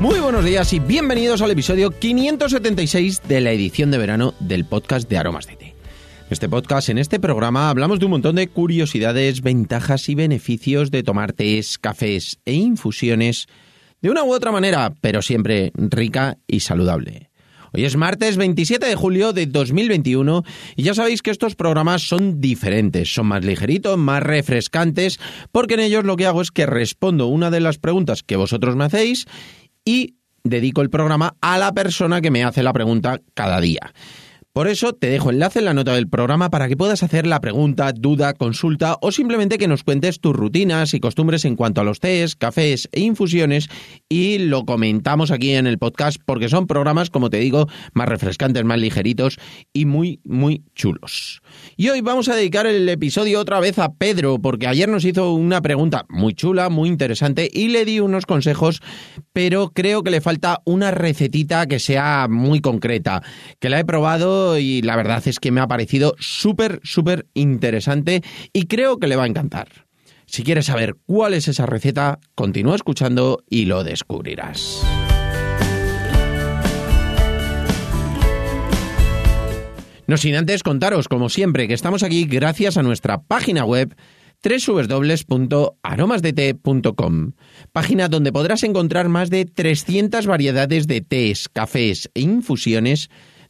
Muy buenos días y bienvenidos al episodio 576 de la edición de verano del podcast de Aromas de Té. En este podcast, en este programa, hablamos de un montón de curiosidades, ventajas y beneficios de tomar tés, cafés e infusiones de una u otra manera, pero siempre rica y saludable. Hoy es martes 27 de julio de 2021 y ya sabéis que estos programas son diferentes, son más ligeritos, más refrescantes, porque en ellos lo que hago es que respondo una de las preguntas que vosotros me hacéis y dedico el programa a la persona que me hace la pregunta cada día. Por eso te dejo enlace en la nota del programa para que puedas hacer la pregunta, duda, consulta o simplemente que nos cuentes tus rutinas y costumbres en cuanto a los tés, cafés e infusiones y lo comentamos aquí en el podcast porque son programas, como te digo, más refrescantes, más ligeritos y muy, muy chulos. Y hoy vamos a dedicar el episodio otra vez a Pedro porque ayer nos hizo una pregunta muy chula, muy interesante y le di unos consejos, pero creo que le falta una recetita que sea muy concreta, que la he probado y la verdad es que me ha parecido súper, súper interesante y creo que le va a encantar. Si quieres saber cuál es esa receta, continúa escuchando y lo descubrirás. No sin antes contaros, como siempre, que estamos aquí gracias a nuestra página web www.aromasdete.com, página donde podrás encontrar más de 300 variedades de tés, cafés e infusiones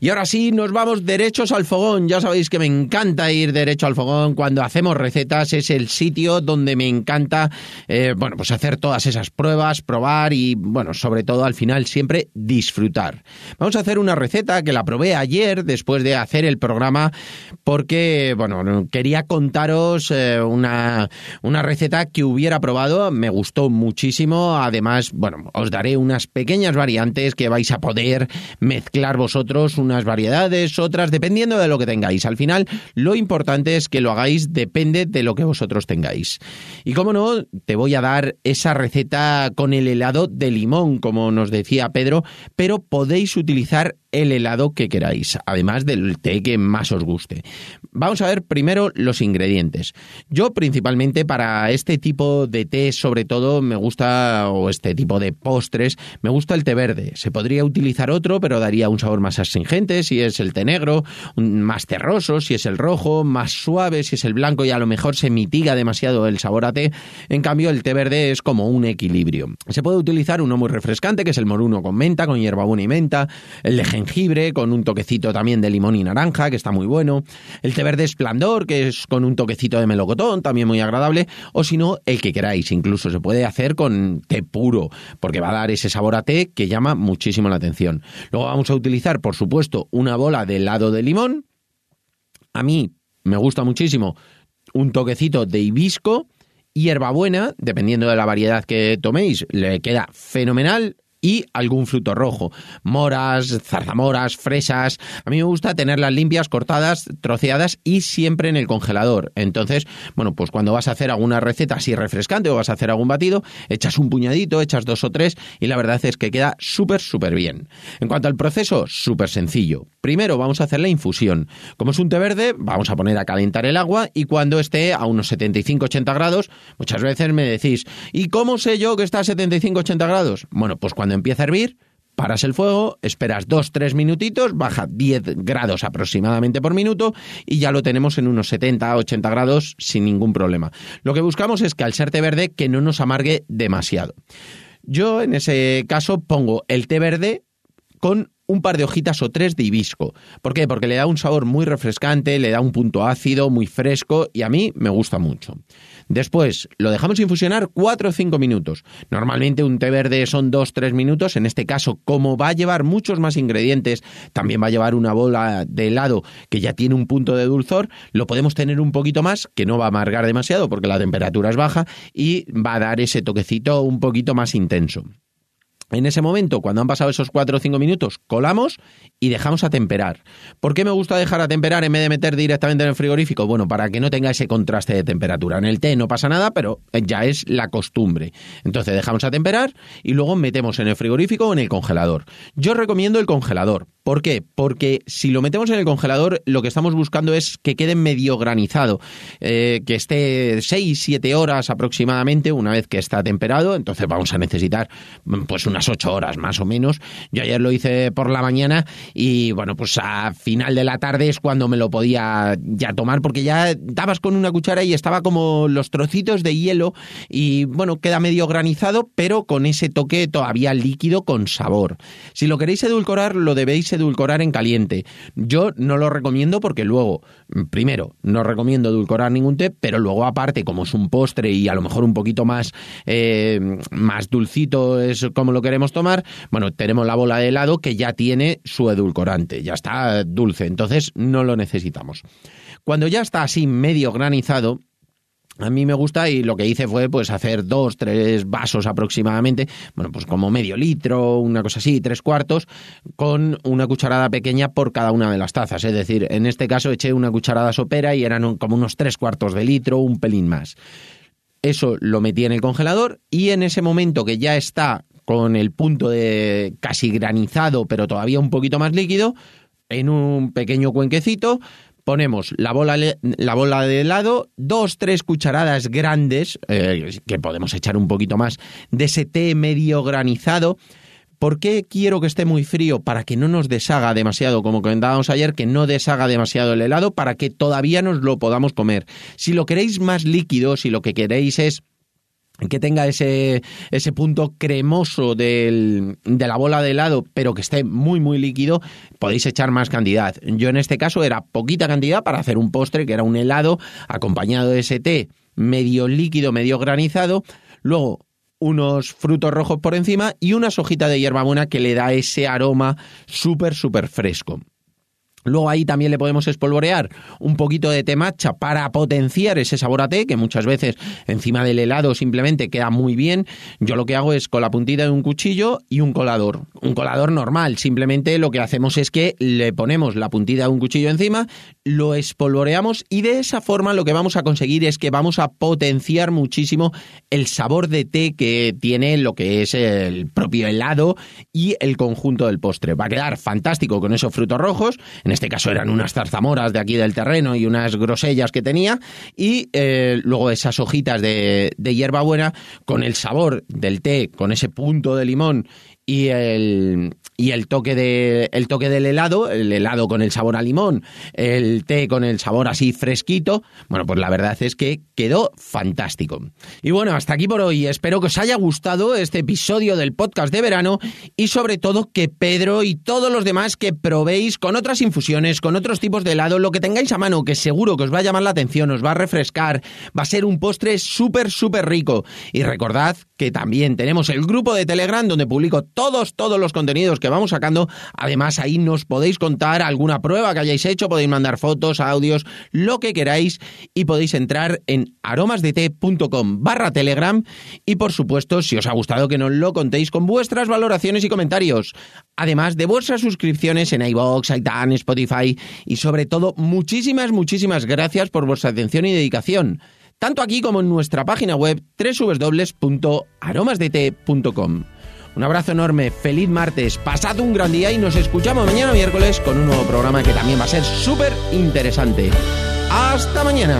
Y ahora sí, nos vamos derechos al fogón. Ya sabéis que me encanta ir derecho al fogón cuando hacemos recetas. Es el sitio donde me encanta, eh, bueno, pues hacer todas esas pruebas, probar y, bueno, sobre todo al final siempre disfrutar. Vamos a hacer una receta que la probé ayer después de hacer el programa porque, bueno, quería contaros eh, una, una receta que hubiera probado. Me gustó muchísimo. Además, bueno, os daré unas pequeñas variantes que vais a poder mezclar vosotros unas variedades, otras, dependiendo de lo que tengáis. Al final, lo importante es que lo hagáis, depende de lo que vosotros tengáis. Y como no, te voy a dar esa receta con el helado de limón, como nos decía Pedro, pero podéis utilizar el helado que queráis, además del té que más os guste. Vamos a ver primero los ingredientes. Yo principalmente para este tipo de té, sobre todo, me gusta, o este tipo de postres, me gusta el té verde. Se podría utilizar otro, pero daría un sabor más astringente si es el té negro, más terroso si es el rojo, más suave si es el blanco y a lo mejor se mitiga demasiado el sabor a té. En cambio, el té verde es como un equilibrio. Se puede utilizar uno muy refrescante, que es el moruno con menta, con hierbabuena y menta, el de jengibre con un toquecito también de limón y naranja, que está muy bueno, el té verde esplendor, que es con un toquecito de melocotón, también muy agradable, o si no, el que queráis, incluso se puede hacer con té puro, porque va a dar ese sabor a té que llama muchísimo la atención. Luego vamos a utilizar, por supuesto, una bola de helado de limón. A mí me gusta muchísimo un toquecito de hibisco, hierbabuena, dependiendo de la variedad que toméis, le queda fenomenal y algún fruto rojo. Moras, zarzamoras, fresas. A mí me gusta tenerlas limpias, cortadas, troceadas y siempre en el congelador. Entonces, bueno, pues cuando vas a hacer alguna receta así refrescante o vas a hacer algún batido, echas un puñadito, echas dos o tres y la verdad es que queda súper, súper bien. En cuanto al proceso, súper sencillo. Primero vamos a hacer la infusión. Como es un té verde, vamos a poner a calentar el agua y cuando esté a unos 75-80 grados, muchas veces me decís, ¿y cómo sé yo que está a 75-80 grados? Bueno, pues cuando empieza a hervir, paras el fuego, esperas 2-3 minutitos, baja 10 grados aproximadamente por minuto y ya lo tenemos en unos 70-80 grados sin ningún problema. Lo que buscamos es que al ser té verde que no nos amargue demasiado. Yo en ese caso pongo el té verde con un par de hojitas o tres de hibisco. ¿Por qué? Porque le da un sabor muy refrescante, le da un punto ácido, muy fresco y a mí me gusta mucho. Después lo dejamos infusionar 4 o 5 minutos. Normalmente un té verde son 2-3 minutos. En este caso, como va a llevar muchos más ingredientes, también va a llevar una bola de helado que ya tiene un punto de dulzor, lo podemos tener un poquito más, que no va a amargar demasiado porque la temperatura es baja y va a dar ese toquecito un poquito más intenso. En ese momento, cuando han pasado esos 4 o 5 minutos, colamos y dejamos a temperar. ¿Por qué me gusta dejar a temperar en vez de meter directamente en el frigorífico? Bueno, para que no tenga ese contraste de temperatura. En el té no pasa nada, pero ya es la costumbre. Entonces dejamos a temperar y luego metemos en el frigorífico o en el congelador. Yo recomiendo el congelador. ¿Por qué? Porque si lo metemos en el congelador, lo que estamos buscando es que quede medio granizado, eh, que esté 6-7 horas aproximadamente una vez que está temperado. Entonces vamos a necesitar pues una ocho horas más o menos. Yo ayer lo hice por la mañana y bueno, pues a final de la tarde es cuando me lo podía ya tomar porque ya dabas con una cuchara y estaba como los trocitos de hielo y bueno, queda medio granizado, pero con ese toque todavía líquido con sabor. Si lo queréis edulcorar, lo debéis edulcorar en caliente. Yo no lo recomiendo porque luego, primero, no recomiendo edulcorar ningún té, pero luego aparte, como es un postre y a lo mejor un poquito más, eh, más dulcito, es como lo que queremos tomar, bueno, tenemos la bola de helado que ya tiene su edulcorante, ya está dulce, entonces no lo necesitamos. Cuando ya está así medio granizado, a mí me gusta y lo que hice fue pues hacer dos, tres vasos aproximadamente, bueno, pues como medio litro, una cosa así, tres cuartos, con una cucharada pequeña por cada una de las tazas. Es decir, en este caso eché una cucharada sopera y eran como unos tres cuartos de litro, un pelín más. Eso lo metí en el congelador y en ese momento que ya está con el punto de casi granizado, pero todavía un poquito más líquido, en un pequeño cuenquecito ponemos la bola, la bola de helado, dos, tres cucharadas grandes, eh, que podemos echar un poquito más, de ese té medio granizado. ¿Por qué quiero que esté muy frío? Para que no nos deshaga demasiado, como comentábamos ayer, que no deshaga demasiado el helado, para que todavía nos lo podamos comer. Si lo queréis más líquido, si lo que queréis es que tenga ese, ese punto cremoso del, de la bola de helado, pero que esté muy, muy líquido, podéis echar más cantidad. Yo en este caso era poquita cantidad para hacer un postre, que era un helado acompañado de ese té medio líquido, medio granizado. Luego, unos frutos rojos por encima y una hojita de hierbabuena que le da ese aroma súper, súper fresco. Luego ahí también le podemos espolvorear un poquito de té matcha para potenciar ese sabor a té, que muchas veces encima del helado simplemente queda muy bien. Yo lo que hago es con la puntita de un cuchillo y un colador. Un colador normal, simplemente lo que hacemos es que le ponemos la puntita de un cuchillo encima, lo espolvoreamos y de esa forma lo que vamos a conseguir es que vamos a potenciar muchísimo el sabor de té que tiene lo que es el propio helado y el conjunto del postre. Va a quedar fantástico con esos frutos rojos este caso eran unas zarzamoras de aquí del terreno y unas grosellas que tenía, y eh, luego esas hojitas de, de hierbabuena con el sabor del té, con ese punto de limón y el, y el toque de el toque del helado, el helado con el sabor a limón, el té con el sabor así fresquito, bueno, pues la verdad es que quedó fantástico. Y bueno, hasta aquí por hoy. Espero que os haya gustado este episodio del podcast de verano y sobre todo que Pedro y todos los demás que probéis con otras infusiones, con otros tipos de helado, lo que tengáis a mano, que seguro que os va a llamar la atención, os va a refrescar, va a ser un postre súper, súper rico. Y recordad que también tenemos el grupo de Telegram donde publico todos, todos los contenidos que vamos sacando. Además, ahí nos podéis contar alguna prueba que hayáis hecho, podéis mandar fotos, audios, lo que queráis y podéis entrar en aromasdete.com barra telegram. Y por supuesto, si os ha gustado que nos lo contéis con vuestras valoraciones y comentarios, además de vuestras suscripciones en iVoox, iTunes, Spotify. Y sobre todo muchísimas, muchísimas gracias por vuestra atención y dedicación tanto aquí como en nuestra página web www.aromasdete.com. Un abrazo enorme, feliz martes, pasad un gran día y nos escuchamos mañana miércoles con un nuevo programa que también va a ser súper interesante. ¡Hasta mañana!